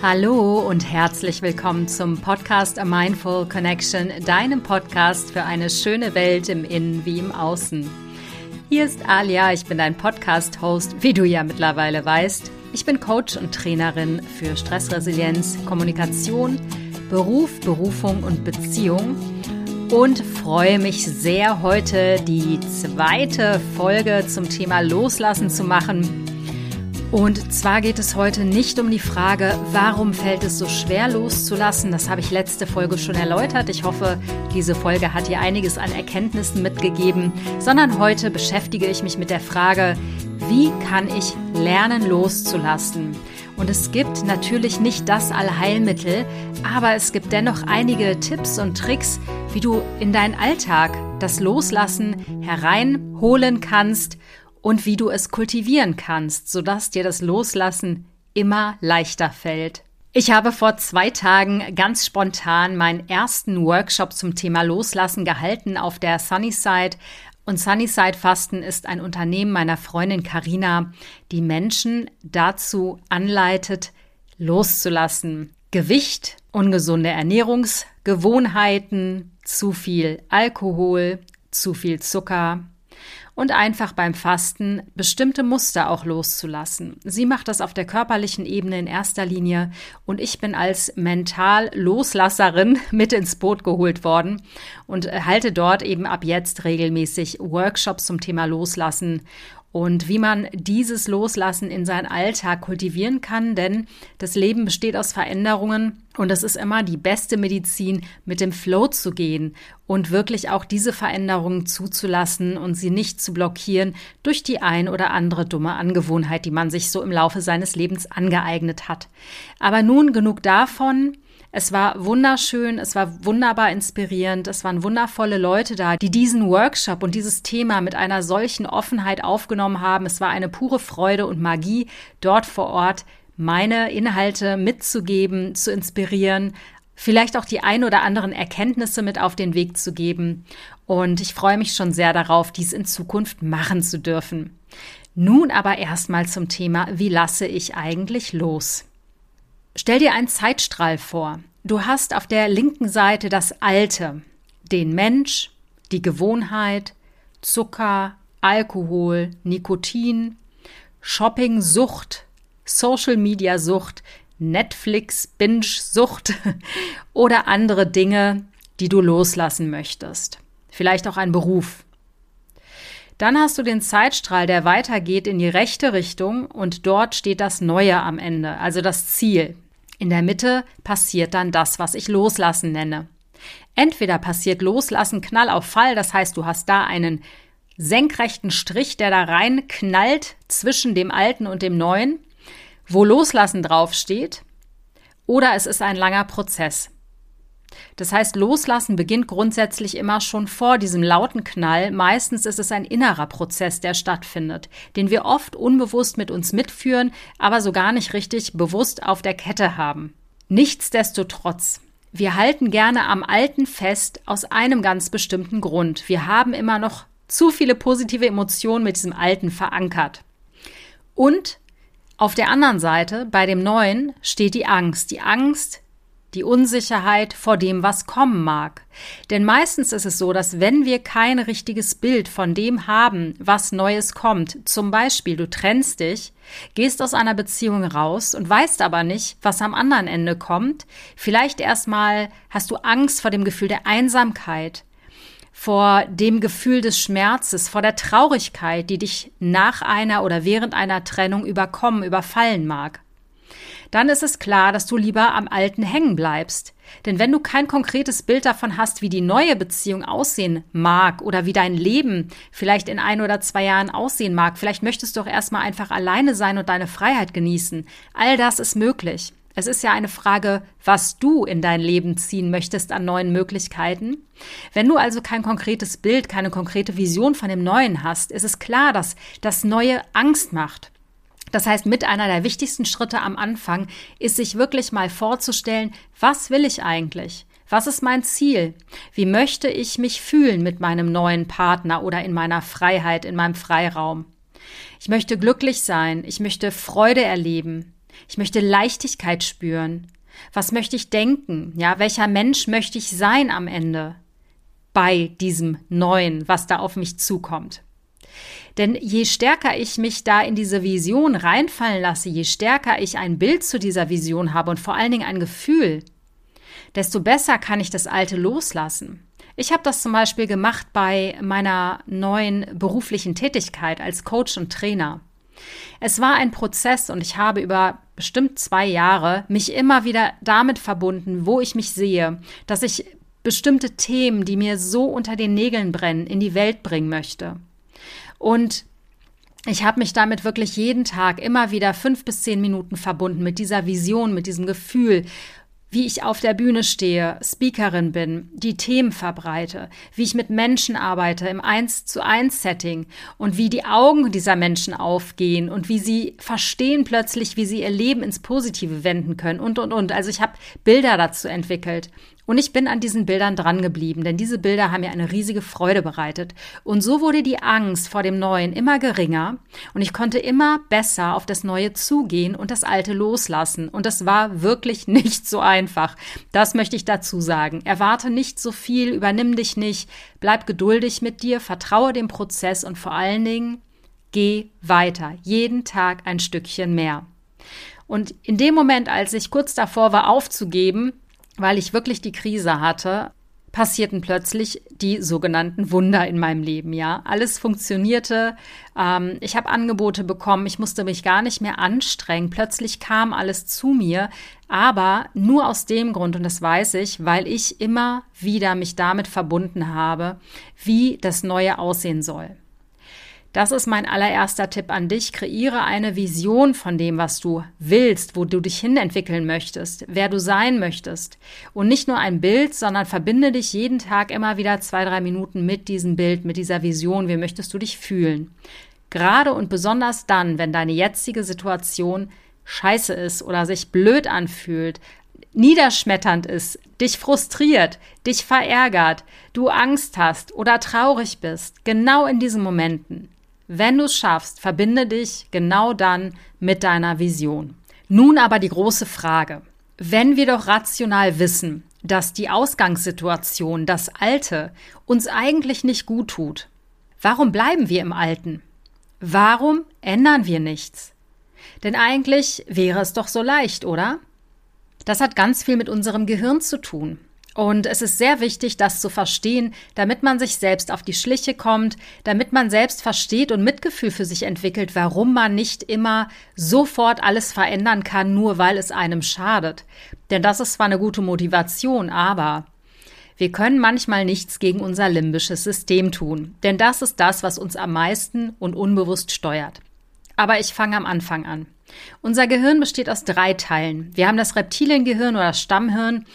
Hallo und herzlich willkommen zum Podcast A Mindful Connection, deinem Podcast für eine schöne Welt im Innen wie im Außen. Hier ist Alia, ich bin dein Podcast-Host, wie du ja mittlerweile weißt. Ich bin Coach und Trainerin für Stressresilienz, Kommunikation, Beruf, Berufung und Beziehung und freue mich sehr, heute die zweite Folge zum Thema Loslassen zu machen. Und zwar geht es heute nicht um die Frage, warum fällt es so schwer loszulassen. Das habe ich letzte Folge schon erläutert. Ich hoffe, diese Folge hat dir einiges an Erkenntnissen mitgegeben, sondern heute beschäftige ich mich mit der Frage, wie kann ich lernen loszulassen? Und es gibt natürlich nicht das Allheilmittel, aber es gibt dennoch einige Tipps und Tricks, wie du in deinen Alltag das Loslassen hereinholen kannst und wie du es kultivieren kannst, sodass dir das Loslassen immer leichter fällt. Ich habe vor zwei Tagen ganz spontan meinen ersten Workshop zum Thema Loslassen gehalten auf der Sunnyside. Und Sunnyside Fasten ist ein Unternehmen meiner Freundin Karina, die Menschen dazu anleitet, loszulassen. Gewicht, ungesunde Ernährungsgewohnheiten, zu viel Alkohol, zu viel Zucker, und einfach beim Fasten bestimmte Muster auch loszulassen. Sie macht das auf der körperlichen Ebene in erster Linie und ich bin als Mental-Loslasserin mit ins Boot geholt worden und halte dort eben ab jetzt regelmäßig Workshops zum Thema Loslassen und wie man dieses Loslassen in seinen Alltag kultivieren kann, denn das Leben besteht aus Veränderungen und es ist immer die beste Medizin, mit dem Flow zu gehen und wirklich auch diese Veränderungen zuzulassen und sie nicht zu blockieren durch die ein oder andere dumme Angewohnheit, die man sich so im Laufe seines Lebens angeeignet hat. Aber nun genug davon. Es war wunderschön, es war wunderbar inspirierend, es waren wundervolle Leute da, die diesen Workshop und dieses Thema mit einer solchen Offenheit aufgenommen haben. Es war eine pure Freude und Magie, dort vor Ort meine Inhalte mitzugeben, zu inspirieren, vielleicht auch die ein oder anderen Erkenntnisse mit auf den Weg zu geben. Und ich freue mich schon sehr darauf, dies in Zukunft machen zu dürfen. Nun aber erstmal zum Thema, wie lasse ich eigentlich los? Stell dir einen Zeitstrahl vor. Du hast auf der linken Seite das Alte, den Mensch, die Gewohnheit, Zucker, Alkohol, Nikotin, Shopping-Sucht, Social-Media-Sucht, Netflix-Binge-Sucht oder andere Dinge, die du loslassen möchtest. Vielleicht auch ein Beruf. Dann hast du den Zeitstrahl, der weitergeht in die rechte Richtung und dort steht das Neue am Ende, also das Ziel, in der Mitte passiert dann das, was ich Loslassen nenne. Entweder passiert Loslassen Knall auf Fall, das heißt, du hast da einen senkrechten Strich, der da rein knallt zwischen dem Alten und dem Neuen, wo Loslassen draufsteht, oder es ist ein langer Prozess. Das heißt, Loslassen beginnt grundsätzlich immer schon vor diesem lauten Knall. Meistens ist es ein innerer Prozess, der stattfindet, den wir oft unbewusst mit uns mitführen, aber so gar nicht richtig bewusst auf der Kette haben. Nichtsdestotrotz, wir halten gerne am Alten fest aus einem ganz bestimmten Grund. Wir haben immer noch zu viele positive Emotionen mit diesem Alten verankert. Und auf der anderen Seite, bei dem Neuen, steht die Angst. Die Angst, die Unsicherheit vor dem, was kommen mag. Denn meistens ist es so, dass wenn wir kein richtiges Bild von dem haben, was Neues kommt, zum Beispiel du trennst dich, gehst aus einer Beziehung raus und weißt aber nicht, was am anderen Ende kommt, vielleicht erstmal hast du Angst vor dem Gefühl der Einsamkeit, vor dem Gefühl des Schmerzes, vor der Traurigkeit, die dich nach einer oder während einer Trennung überkommen, überfallen mag dann ist es klar, dass du lieber am Alten hängen bleibst. Denn wenn du kein konkretes Bild davon hast, wie die neue Beziehung aussehen mag oder wie dein Leben vielleicht in ein oder zwei Jahren aussehen mag, vielleicht möchtest du auch erstmal einfach alleine sein und deine Freiheit genießen. All das ist möglich. Es ist ja eine Frage, was du in dein Leben ziehen möchtest an neuen Möglichkeiten. Wenn du also kein konkretes Bild, keine konkrete Vision von dem Neuen hast, ist es klar, dass das Neue Angst macht. Das heißt, mit einer der wichtigsten Schritte am Anfang ist sich wirklich mal vorzustellen, was will ich eigentlich? Was ist mein Ziel? Wie möchte ich mich fühlen mit meinem neuen Partner oder in meiner Freiheit, in meinem Freiraum? Ich möchte glücklich sein, ich möchte Freude erleben, Ich möchte Leichtigkeit spüren. Was möchte ich denken? Ja, welcher Mensch möchte ich sein am Ende bei diesem Neuen, was da auf mich zukommt? Denn je stärker ich mich da in diese Vision reinfallen lasse, je stärker ich ein Bild zu dieser Vision habe und vor allen Dingen ein Gefühl, desto besser kann ich das Alte loslassen. Ich habe das zum Beispiel gemacht bei meiner neuen beruflichen Tätigkeit als Coach und Trainer. Es war ein Prozess und ich habe über bestimmt zwei Jahre mich immer wieder damit verbunden, wo ich mich sehe, dass ich bestimmte Themen, die mir so unter den Nägeln brennen, in die Welt bringen möchte. Und ich habe mich damit wirklich jeden Tag immer wieder fünf bis zehn Minuten verbunden mit dieser Vision, mit diesem Gefühl wie ich auf der Bühne stehe, Speakerin bin, die Themen verbreite, wie ich mit Menschen arbeite im Eins zu eins Setting und wie die Augen dieser Menschen aufgehen und wie sie verstehen plötzlich, wie sie ihr Leben ins Positive wenden können und und und. Also ich habe Bilder dazu entwickelt und ich bin an diesen Bildern dran geblieben, denn diese Bilder haben mir eine riesige Freude bereitet. Und so wurde die Angst vor dem Neuen immer geringer und ich konnte immer besser auf das Neue zugehen und das Alte loslassen. Und das war wirklich nicht so einfach. Das möchte ich dazu sagen. Erwarte nicht so viel, übernimm dich nicht, bleib geduldig mit dir, vertraue dem Prozess und vor allen Dingen geh weiter. Jeden Tag ein Stückchen mehr. Und in dem Moment, als ich kurz davor war aufzugeben, weil ich wirklich die Krise hatte, passierten plötzlich die sogenannten Wunder in meinem Leben. Ja, alles funktionierte. Ähm, ich habe Angebote bekommen. Ich musste mich gar nicht mehr anstrengen. Plötzlich kam alles zu mir, aber nur aus dem Grund und das weiß ich, weil ich immer wieder mich damit verbunden habe, wie das Neue aussehen soll. Das ist mein allererster Tipp an dich. Kreiere eine Vision von dem, was du willst, wo du dich hinentwickeln möchtest, wer du sein möchtest. Und nicht nur ein Bild, sondern verbinde dich jeden Tag immer wieder zwei, drei Minuten mit diesem Bild, mit dieser Vision. Wie möchtest du dich fühlen? Gerade und besonders dann, wenn deine jetzige Situation scheiße ist oder sich blöd anfühlt, niederschmetternd ist, dich frustriert, dich verärgert, du Angst hast oder traurig bist, genau in diesen Momenten wenn du es schaffst, verbinde dich genau dann mit deiner Vision. Nun aber die große Frage. Wenn wir doch rational wissen, dass die Ausgangssituation, das Alte, uns eigentlich nicht gut tut, warum bleiben wir im Alten? Warum ändern wir nichts? Denn eigentlich wäre es doch so leicht, oder? Das hat ganz viel mit unserem Gehirn zu tun. Und es ist sehr wichtig, das zu verstehen, damit man sich selbst auf die Schliche kommt, damit man selbst versteht und Mitgefühl für sich entwickelt, warum man nicht immer sofort alles verändern kann, nur weil es einem schadet. Denn das ist zwar eine gute Motivation, aber wir können manchmal nichts gegen unser limbisches System tun. Denn das ist das, was uns am meisten und unbewusst steuert. Aber ich fange am Anfang an. Unser Gehirn besteht aus drei Teilen. Wir haben das Reptiliengehirn oder Stammhirn.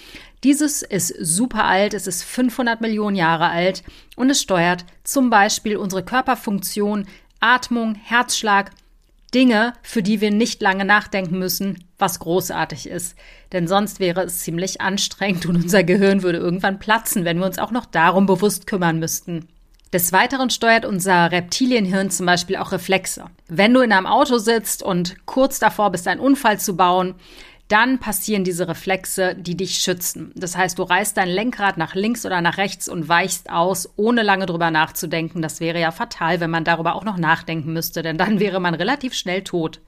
Dieses ist super alt, es ist 500 Millionen Jahre alt und es steuert zum Beispiel unsere Körperfunktion, Atmung, Herzschlag, Dinge, für die wir nicht lange nachdenken müssen, was großartig ist. Denn sonst wäre es ziemlich anstrengend und unser Gehirn würde irgendwann platzen, wenn wir uns auch noch darum bewusst kümmern müssten. Des Weiteren steuert unser Reptilienhirn zum Beispiel auch Reflexe. Wenn du in einem Auto sitzt und kurz davor bist, einen Unfall zu bauen, dann passieren diese Reflexe, die dich schützen. Das heißt, du reißt dein Lenkrad nach links oder nach rechts und weichst aus, ohne lange drüber nachzudenken. Das wäre ja fatal, wenn man darüber auch noch nachdenken müsste, denn dann wäre man relativ schnell tot.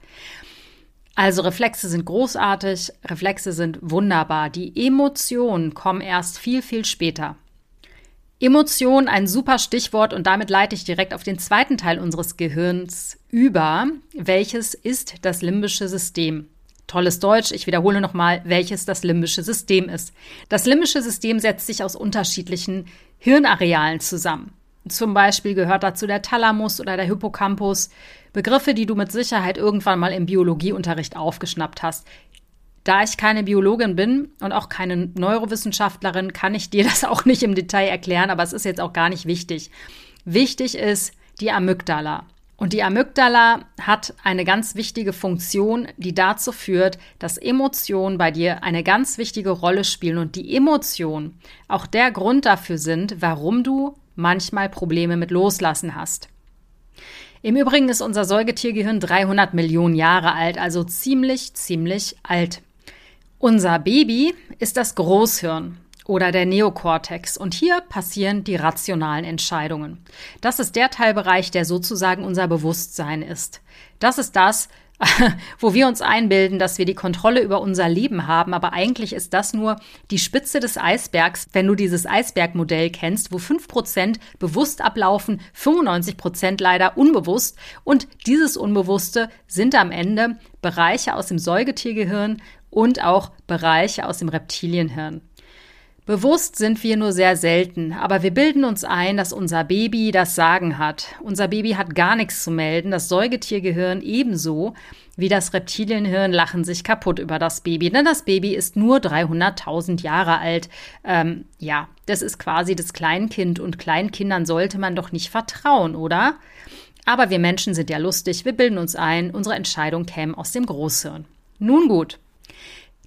Also Reflexe sind großartig, Reflexe sind wunderbar. Die Emotionen kommen erst viel, viel später. Emotion, ein super Stichwort und damit leite ich direkt auf den zweiten Teil unseres Gehirns über, welches ist das limbische System. Tolles Deutsch. Ich wiederhole nochmal, welches das limbische System ist. Das limbische System setzt sich aus unterschiedlichen Hirnarealen zusammen. Zum Beispiel gehört dazu der Thalamus oder der Hippocampus. Begriffe, die du mit Sicherheit irgendwann mal im Biologieunterricht aufgeschnappt hast. Da ich keine Biologin bin und auch keine Neurowissenschaftlerin, kann ich dir das auch nicht im Detail erklären, aber es ist jetzt auch gar nicht wichtig. Wichtig ist die Amygdala. Und die Amygdala hat eine ganz wichtige Funktion, die dazu führt, dass Emotionen bei dir eine ganz wichtige Rolle spielen und die Emotionen auch der Grund dafür sind, warum du manchmal Probleme mit Loslassen hast. Im Übrigen ist unser Säugetiergehirn 300 Millionen Jahre alt, also ziemlich, ziemlich alt. Unser Baby ist das Großhirn oder der Neokortex und hier passieren die rationalen Entscheidungen. Das ist der Teilbereich, der sozusagen unser Bewusstsein ist. Das ist das, wo wir uns einbilden, dass wir die Kontrolle über unser Leben haben, aber eigentlich ist das nur die Spitze des Eisbergs, wenn du dieses Eisbergmodell kennst, wo 5% bewusst ablaufen, 95% leider unbewusst und dieses Unbewusste sind am Ende Bereiche aus dem Säugetiergehirn und auch Bereiche aus dem Reptilienhirn. Bewusst sind wir nur sehr selten, aber wir bilden uns ein, dass unser Baby das Sagen hat. Unser Baby hat gar nichts zu melden, das Säugetiergehirn ebenso wie das Reptilienhirn lachen sich kaputt über das Baby, denn das Baby ist nur 300.000 Jahre alt. Ähm, ja, das ist quasi das Kleinkind und Kleinkindern sollte man doch nicht vertrauen, oder? Aber wir Menschen sind ja lustig, wir bilden uns ein, unsere Entscheidung käme aus dem Großhirn. Nun gut.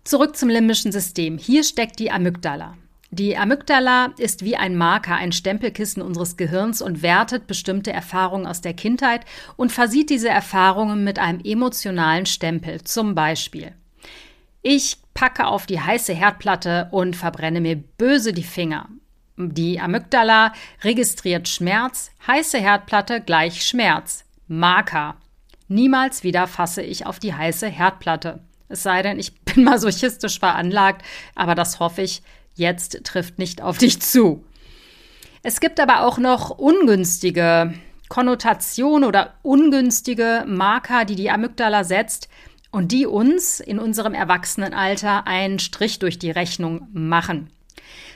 Zurück zum limbischen System. Hier steckt die Amygdala. Die Amygdala ist wie ein Marker, ein Stempelkissen unseres Gehirns und wertet bestimmte Erfahrungen aus der Kindheit und versieht diese Erfahrungen mit einem emotionalen Stempel. Zum Beispiel. Ich packe auf die heiße Herdplatte und verbrenne mir böse die Finger. Die Amygdala registriert Schmerz, heiße Herdplatte gleich Schmerz. Marker. Niemals wieder fasse ich auf die heiße Herdplatte. Es sei denn, ich bin masochistisch veranlagt, aber das hoffe ich, jetzt trifft nicht auf dich zu. Es gibt aber auch noch ungünstige Konnotationen oder ungünstige Marker, die die Amygdala setzt und die uns in unserem Erwachsenenalter einen Strich durch die Rechnung machen.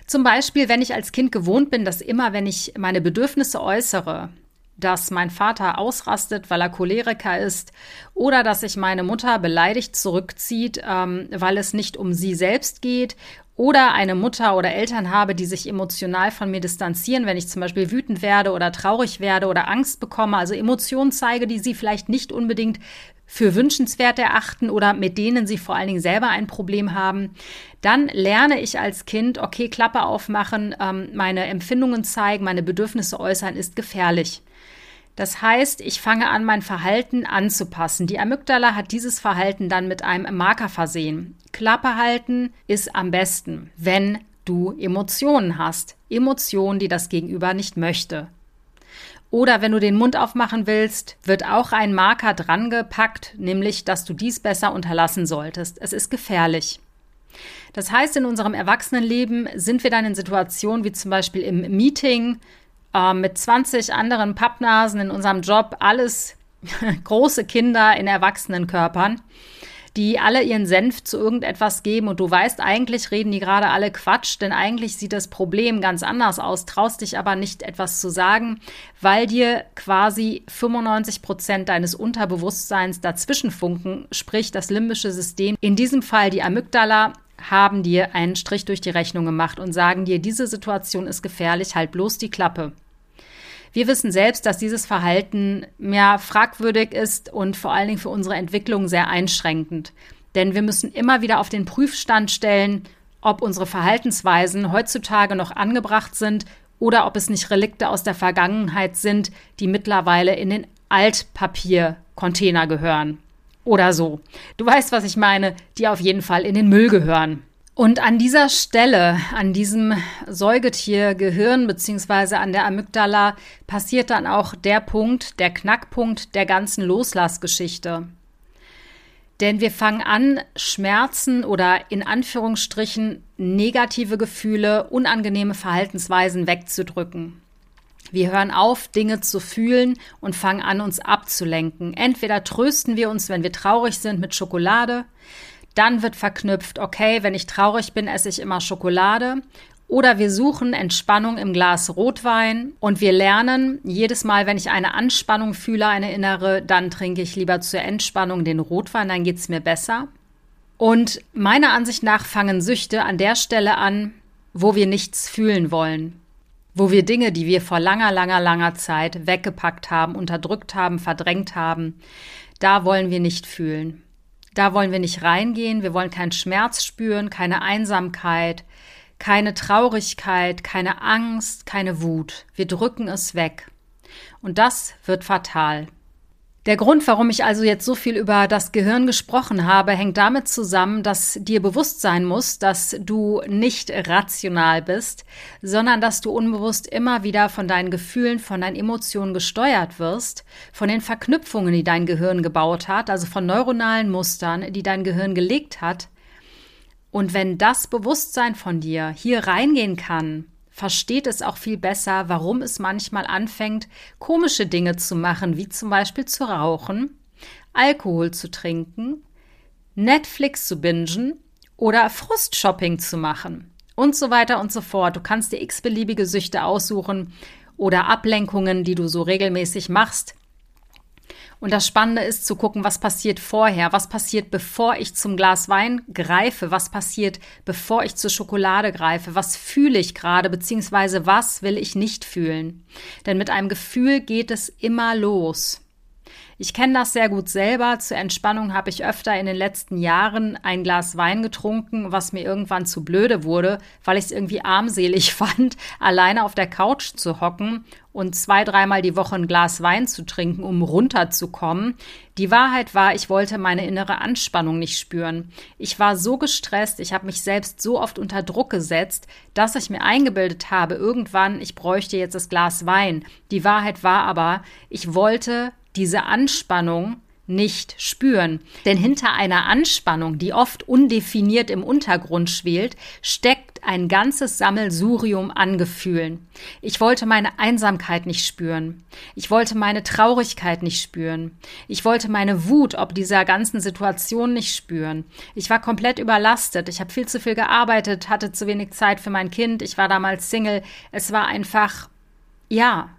Zum Beispiel, wenn ich als Kind gewohnt bin, dass immer, wenn ich meine Bedürfnisse äußere, dass mein Vater ausrastet, weil er Choleriker ist, oder dass sich meine Mutter beleidigt zurückzieht, ähm, weil es nicht um sie selbst geht, oder eine Mutter oder Eltern habe, die sich emotional von mir distanzieren, wenn ich zum Beispiel wütend werde oder traurig werde oder Angst bekomme, also Emotionen zeige, die sie vielleicht nicht unbedingt für wünschenswert erachten oder mit denen sie vor allen Dingen selber ein Problem haben, dann lerne ich als Kind, okay, Klappe aufmachen, ähm, meine Empfindungen zeigen, meine Bedürfnisse äußern, ist gefährlich. Das heißt, ich fange an, mein Verhalten anzupassen. Die Amygdala hat dieses Verhalten dann mit einem Marker versehen. Klappe halten ist am besten, wenn du Emotionen hast. Emotionen, die das Gegenüber nicht möchte. Oder wenn du den Mund aufmachen willst, wird auch ein Marker dran gepackt, nämlich, dass du dies besser unterlassen solltest. Es ist gefährlich. Das heißt, in unserem Erwachsenenleben sind wir dann in Situationen wie zum Beispiel im Meeting äh, mit 20 anderen Pappnasen in unserem Job, alles große Kinder in Erwachsenenkörpern die alle ihren Senf zu irgendetwas geben. Und du weißt, eigentlich reden die gerade alle Quatsch, denn eigentlich sieht das Problem ganz anders aus, traust dich aber nicht etwas zu sagen, weil dir quasi 95 Prozent deines Unterbewusstseins dazwischen funken, sprich das limbische System, in diesem Fall die Amygdala, haben dir einen Strich durch die Rechnung gemacht und sagen dir, diese Situation ist gefährlich, halt bloß die Klappe. Wir wissen selbst, dass dieses Verhalten mehr fragwürdig ist und vor allen Dingen für unsere Entwicklung sehr einschränkend. Denn wir müssen immer wieder auf den Prüfstand stellen, ob unsere Verhaltensweisen heutzutage noch angebracht sind oder ob es nicht Relikte aus der Vergangenheit sind, die mittlerweile in den Altpapiercontainer gehören. Oder so. Du weißt, was ich meine, die auf jeden Fall in den Müll gehören. Und an dieser Stelle, an diesem Säugetiergehirn beziehungsweise an der Amygdala passiert dann auch der Punkt, der Knackpunkt der ganzen Loslassgeschichte. Denn wir fangen an, Schmerzen oder in Anführungsstrichen negative Gefühle, unangenehme Verhaltensweisen wegzudrücken. Wir hören auf, Dinge zu fühlen und fangen an, uns abzulenken. Entweder trösten wir uns, wenn wir traurig sind, mit Schokolade, dann wird verknüpft, okay, wenn ich traurig bin, esse ich immer Schokolade. Oder wir suchen Entspannung im Glas Rotwein und wir lernen, jedes Mal, wenn ich eine Anspannung fühle, eine innere, dann trinke ich lieber zur Entspannung den Rotwein, dann geht es mir besser. Und meiner Ansicht nach fangen Süchte an der Stelle an, wo wir nichts fühlen wollen. Wo wir Dinge, die wir vor langer, langer, langer Zeit weggepackt haben, unterdrückt haben, verdrängt haben, da wollen wir nicht fühlen. Da wollen wir nicht reingehen, wir wollen keinen Schmerz spüren, keine Einsamkeit, keine Traurigkeit, keine Angst, keine Wut. Wir drücken es weg. Und das wird fatal. Der Grund, warum ich also jetzt so viel über das Gehirn gesprochen habe, hängt damit zusammen, dass dir bewusst sein muss, dass du nicht rational bist, sondern dass du unbewusst immer wieder von deinen Gefühlen, von deinen Emotionen gesteuert wirst, von den Verknüpfungen, die dein Gehirn gebaut hat, also von neuronalen Mustern, die dein Gehirn gelegt hat. Und wenn das Bewusstsein von dir hier reingehen kann, versteht es auch viel besser, warum es manchmal anfängt, komische Dinge zu machen, wie zum Beispiel zu rauchen, Alkohol zu trinken, Netflix zu bingen oder Frustshopping zu machen und so weiter und so fort. Du kannst dir x-beliebige Süchte aussuchen oder Ablenkungen, die du so regelmäßig machst, und das Spannende ist zu gucken, was passiert vorher, was passiert, bevor ich zum Glas Wein greife, was passiert, bevor ich zur Schokolade greife, was fühle ich gerade, beziehungsweise was will ich nicht fühlen. Denn mit einem Gefühl geht es immer los. Ich kenne das sehr gut selber. Zur Entspannung habe ich öfter in den letzten Jahren ein Glas Wein getrunken, was mir irgendwann zu blöde wurde, weil ich es irgendwie armselig fand, alleine auf der Couch zu hocken und zwei, dreimal die Woche ein Glas Wein zu trinken, um runterzukommen. Die Wahrheit war, ich wollte meine innere Anspannung nicht spüren. Ich war so gestresst, ich habe mich selbst so oft unter Druck gesetzt, dass ich mir eingebildet habe, irgendwann, ich bräuchte jetzt das Glas Wein. Die Wahrheit war aber, ich wollte diese Anspannung nicht spüren. Denn hinter einer Anspannung, die oft undefiniert im Untergrund schwelt, steckt ein ganzes Sammelsurium an Gefühlen. Ich wollte meine Einsamkeit nicht spüren. Ich wollte meine Traurigkeit nicht spüren. Ich wollte meine Wut ob dieser ganzen Situation nicht spüren. Ich war komplett überlastet. Ich habe viel zu viel gearbeitet, hatte zu wenig Zeit für mein Kind. Ich war damals Single. Es war einfach, ja,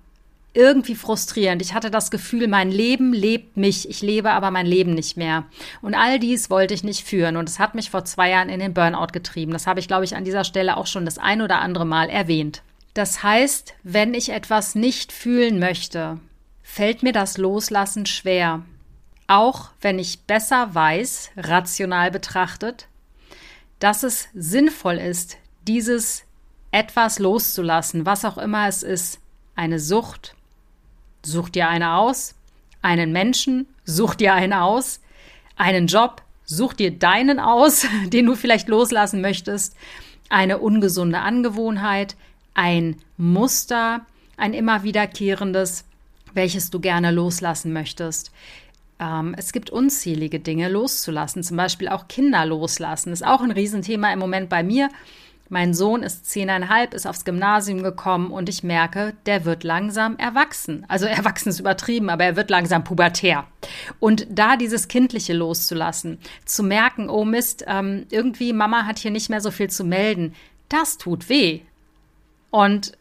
irgendwie frustrierend. Ich hatte das Gefühl, mein Leben lebt mich, ich lebe aber mein Leben nicht mehr. Und all dies wollte ich nicht führen und es hat mich vor zwei Jahren in den Burnout getrieben. Das habe ich, glaube ich, an dieser Stelle auch schon das ein oder andere Mal erwähnt. Das heißt, wenn ich etwas nicht fühlen möchte, fällt mir das Loslassen schwer. Auch wenn ich besser weiß, rational betrachtet, dass es sinnvoll ist, dieses etwas loszulassen, was auch immer es ist, eine Sucht, Such dir eine aus. Einen Menschen, such dir einen aus. Einen Job, such dir deinen aus, den du vielleicht loslassen möchtest. Eine ungesunde Angewohnheit, ein Muster, ein immer wiederkehrendes, welches du gerne loslassen möchtest. Ähm, es gibt unzählige Dinge loszulassen, zum Beispiel auch Kinder loslassen. Ist auch ein Riesenthema im Moment bei mir. Mein Sohn ist zehneinhalb, ist aufs Gymnasium gekommen und ich merke, der wird langsam erwachsen. Also erwachsen ist übertrieben, aber er wird langsam pubertär. Und da dieses Kindliche loszulassen, zu merken, oh Mist, ähm, irgendwie Mama hat hier nicht mehr so viel zu melden, das tut weh. Und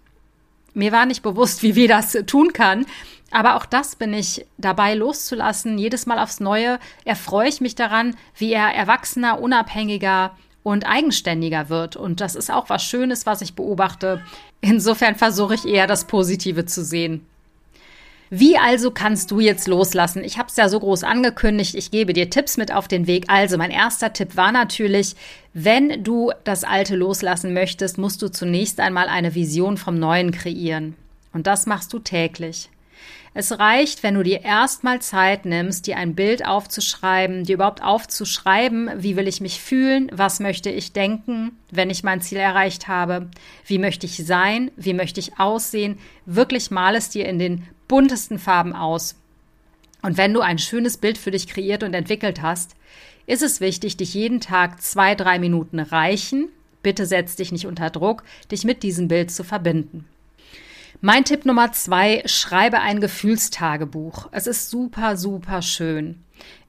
mir war nicht bewusst, wie weh das tun kann. Aber auch das bin ich dabei loszulassen. Jedes Mal aufs Neue erfreue ich mich daran, wie er erwachsener, unabhängiger, und eigenständiger wird. Und das ist auch was Schönes, was ich beobachte. Insofern versuche ich eher das Positive zu sehen. Wie also kannst du jetzt loslassen? Ich habe es ja so groß angekündigt, ich gebe dir Tipps mit auf den Weg. Also mein erster Tipp war natürlich, wenn du das Alte loslassen möchtest, musst du zunächst einmal eine Vision vom Neuen kreieren. Und das machst du täglich. Es reicht, wenn du dir erstmal Zeit nimmst, dir ein Bild aufzuschreiben, dir überhaupt aufzuschreiben, wie will ich mich fühlen, was möchte ich denken, wenn ich mein Ziel erreicht habe, wie möchte ich sein, wie möchte ich aussehen, wirklich mal es dir in den buntesten Farben aus. Und wenn du ein schönes Bild für dich kreiert und entwickelt hast, ist es wichtig, dich jeden Tag zwei, drei Minuten reichen. Bitte setz dich nicht unter Druck, dich mit diesem Bild zu verbinden. Mein Tipp Nummer zwei, schreibe ein Gefühlstagebuch. Es ist super, super schön.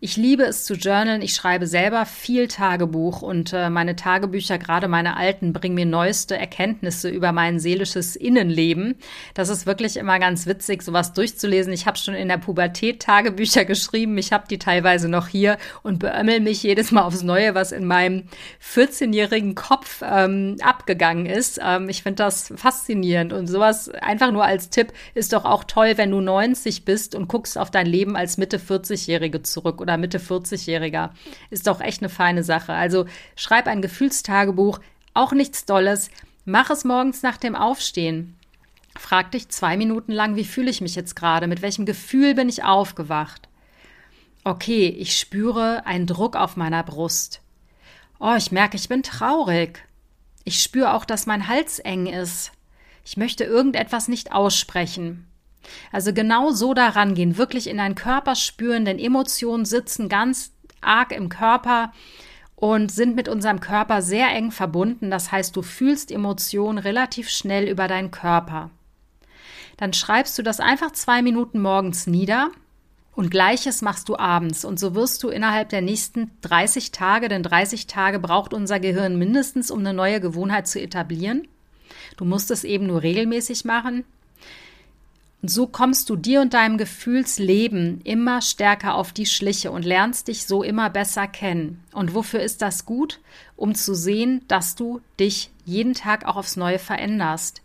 Ich liebe es zu journalen. Ich schreibe selber viel Tagebuch und äh, meine Tagebücher, gerade meine alten, bringen mir neueste Erkenntnisse über mein seelisches Innenleben. Das ist wirklich immer ganz witzig, sowas durchzulesen. Ich habe schon in der Pubertät Tagebücher geschrieben. Ich habe die teilweise noch hier und beömmel mich jedes Mal aufs Neue, was in meinem 14-jährigen Kopf ähm, abgegangen ist. Ähm, ich finde das faszinierend und sowas einfach nur als Tipp ist doch auch toll, wenn du 90 bist und guckst auf dein Leben als Mitte 40-Jährige zurück oder Mitte 40-Jähriger. Ist doch echt eine feine Sache. Also schreib ein Gefühlstagebuch, auch nichts Dolles. Mach es morgens nach dem Aufstehen. Frag dich zwei Minuten lang, wie fühle ich mich jetzt gerade? Mit welchem Gefühl bin ich aufgewacht? Okay, ich spüre einen Druck auf meiner Brust. Oh, ich merke, ich bin traurig. Ich spüre auch, dass mein Hals eng ist. Ich möchte irgendetwas nicht aussprechen. Also genau so daran gehen, wirklich in deinen Körper spüren, denn Emotionen sitzen ganz arg im Körper und sind mit unserem Körper sehr eng verbunden. Das heißt, du fühlst Emotionen relativ schnell über deinen Körper. Dann schreibst du das einfach zwei Minuten morgens nieder und gleiches machst du abends. Und so wirst du innerhalb der nächsten 30 Tage, denn 30 Tage braucht unser Gehirn mindestens, um eine neue Gewohnheit zu etablieren. Du musst es eben nur regelmäßig machen. Und so kommst du dir und deinem Gefühlsleben immer stärker auf die Schliche und lernst dich so immer besser kennen. Und wofür ist das gut? Um zu sehen, dass du dich jeden Tag auch aufs Neue veränderst.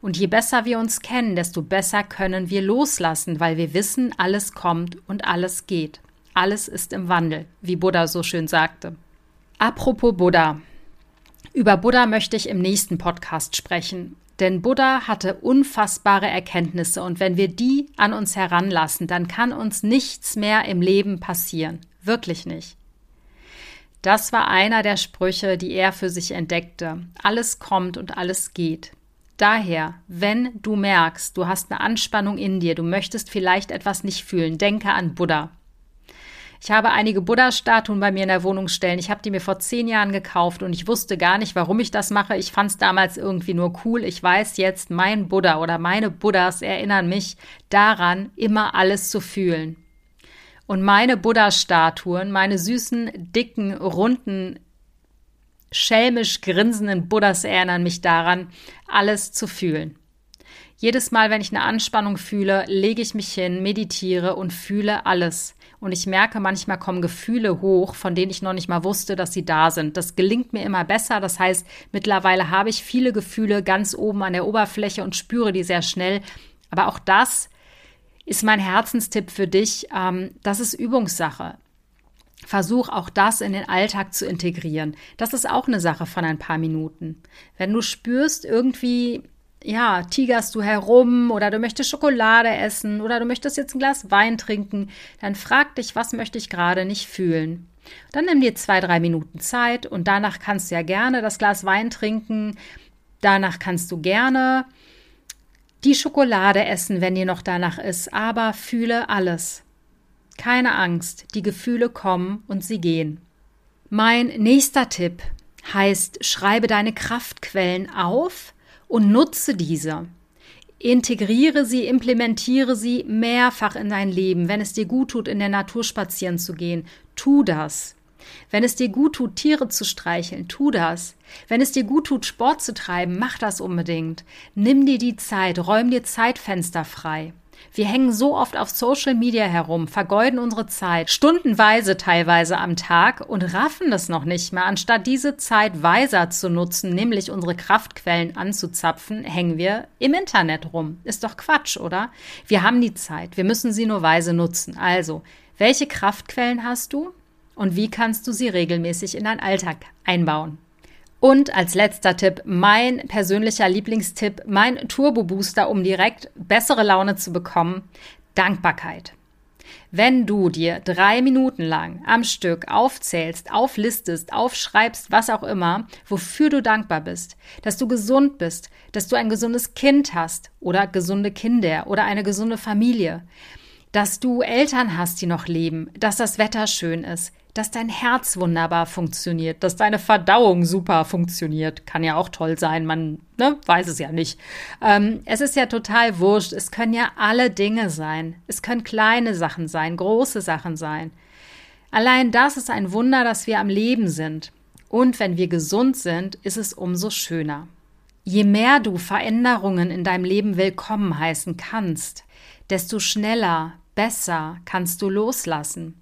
Und je besser wir uns kennen, desto besser können wir loslassen, weil wir wissen, alles kommt und alles geht. Alles ist im Wandel, wie Buddha so schön sagte. Apropos Buddha. Über Buddha möchte ich im nächsten Podcast sprechen. Denn Buddha hatte unfassbare Erkenntnisse und wenn wir die an uns heranlassen, dann kann uns nichts mehr im Leben passieren. Wirklich nicht. Das war einer der Sprüche, die er für sich entdeckte. Alles kommt und alles geht. Daher, wenn du merkst, du hast eine Anspannung in dir, du möchtest vielleicht etwas nicht fühlen, denke an Buddha. Ich habe einige Buddha-Statuen bei mir in der Wohnung stellen. Ich habe die mir vor zehn Jahren gekauft und ich wusste gar nicht, warum ich das mache. Ich fand es damals irgendwie nur cool. Ich weiß jetzt, mein Buddha oder meine Buddhas erinnern mich daran, immer alles zu fühlen. Und meine Buddha-Statuen, meine süßen, dicken, runden, schelmisch grinsenden Buddhas erinnern mich daran, alles zu fühlen. Jedes Mal, wenn ich eine Anspannung fühle, lege ich mich hin, meditiere und fühle alles. Und ich merke, manchmal kommen Gefühle hoch, von denen ich noch nicht mal wusste, dass sie da sind. Das gelingt mir immer besser. Das heißt, mittlerweile habe ich viele Gefühle ganz oben an der Oberfläche und spüre die sehr schnell. Aber auch das ist mein Herzenstipp für dich. Ähm, das ist Übungssache. Versuch auch das in den Alltag zu integrieren. Das ist auch eine Sache von ein paar Minuten. Wenn du spürst, irgendwie ja, tigerst du herum oder du möchtest Schokolade essen oder du möchtest jetzt ein Glas Wein trinken, dann frag dich, was möchte ich gerade nicht fühlen. Dann nimm dir zwei, drei Minuten Zeit und danach kannst du ja gerne das Glas Wein trinken. Danach kannst du gerne die Schokolade essen, wenn dir noch danach ist, aber fühle alles. Keine Angst, die Gefühle kommen und sie gehen. Mein nächster Tipp heißt, schreibe deine Kraftquellen auf und nutze diese. Integriere sie, implementiere sie mehrfach in dein Leben. Wenn es dir gut tut, in der Natur spazieren zu gehen, tu das. Wenn es dir gut tut, Tiere zu streicheln, tu das. Wenn es dir gut tut, Sport zu treiben, mach das unbedingt. Nimm dir die Zeit, räum dir Zeitfenster frei. Wir hängen so oft auf Social Media herum, vergeuden unsere Zeit, stundenweise teilweise am Tag und raffen das noch nicht mehr. Anstatt diese Zeit weiser zu nutzen, nämlich unsere Kraftquellen anzuzapfen, hängen wir im Internet rum. Ist doch Quatsch, oder? Wir haben die Zeit, wir müssen sie nur weise nutzen. Also, welche Kraftquellen hast du und wie kannst du sie regelmäßig in deinen Alltag einbauen? Und als letzter Tipp, mein persönlicher Lieblingstipp, mein Turbo-Booster, um direkt bessere Laune zu bekommen, Dankbarkeit. Wenn du dir drei Minuten lang am Stück aufzählst, auflistest, aufschreibst, was auch immer, wofür du dankbar bist, dass du gesund bist, dass du ein gesundes Kind hast oder gesunde Kinder oder eine gesunde Familie, dass du Eltern hast, die noch leben, dass das Wetter schön ist, dass dein Herz wunderbar funktioniert, dass deine Verdauung super funktioniert. Kann ja auch toll sein, man ne, weiß es ja nicht. Ähm, es ist ja total wurscht. Es können ja alle Dinge sein. Es können kleine Sachen sein, große Sachen sein. Allein das ist ein Wunder, dass wir am Leben sind. Und wenn wir gesund sind, ist es umso schöner. Je mehr du Veränderungen in deinem Leben willkommen heißen kannst, desto schneller, besser kannst du loslassen.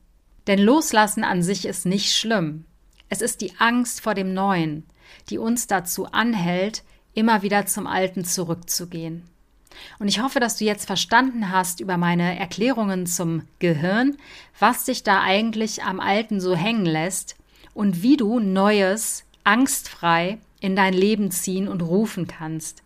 Denn Loslassen an sich ist nicht schlimm. Es ist die Angst vor dem Neuen, die uns dazu anhält, immer wieder zum Alten zurückzugehen. Und ich hoffe, dass du jetzt verstanden hast über meine Erklärungen zum Gehirn, was dich da eigentlich am Alten so hängen lässt und wie du Neues angstfrei in dein Leben ziehen und rufen kannst.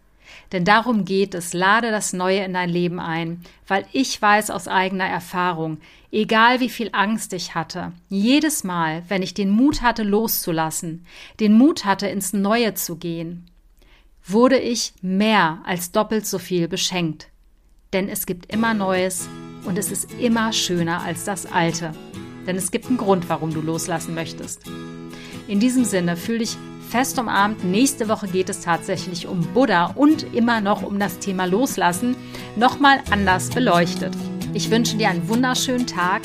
Denn darum geht es, lade das Neue in dein Leben ein, weil ich weiß aus eigener Erfahrung, egal wie viel Angst ich hatte, jedes Mal, wenn ich den Mut hatte loszulassen, den Mut hatte ins Neue zu gehen, wurde ich mehr als doppelt so viel beschenkt. Denn es gibt immer Neues und es ist immer schöner als das Alte. Denn es gibt einen Grund, warum du loslassen möchtest. In diesem Sinne, fühl dich fest umarmt. Nächste Woche geht es tatsächlich um Buddha und immer noch um das Thema Loslassen, nochmal anders beleuchtet. Ich wünsche dir einen wunderschönen Tag.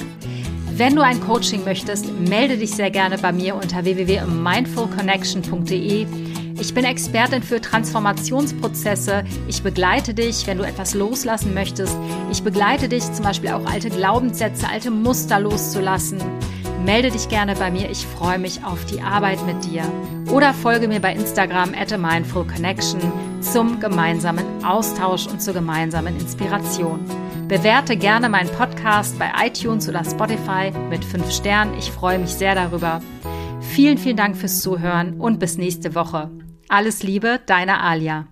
Wenn du ein Coaching möchtest, melde dich sehr gerne bei mir unter www.mindfulconnection.de. Ich bin Expertin für Transformationsprozesse. Ich begleite dich, wenn du etwas loslassen möchtest. Ich begleite dich zum Beispiel auch alte Glaubenssätze, alte Muster loszulassen melde dich gerne bei mir. Ich freue mich auf die Arbeit mit dir. Oder folge mir bei Instagram at a Mindful Connection zum gemeinsamen Austausch und zur gemeinsamen Inspiration. Bewerte gerne meinen Podcast bei iTunes oder Spotify mit 5 Sternen. Ich freue mich sehr darüber. Vielen, vielen Dank fürs Zuhören und bis nächste Woche. Alles Liebe, deine Alia.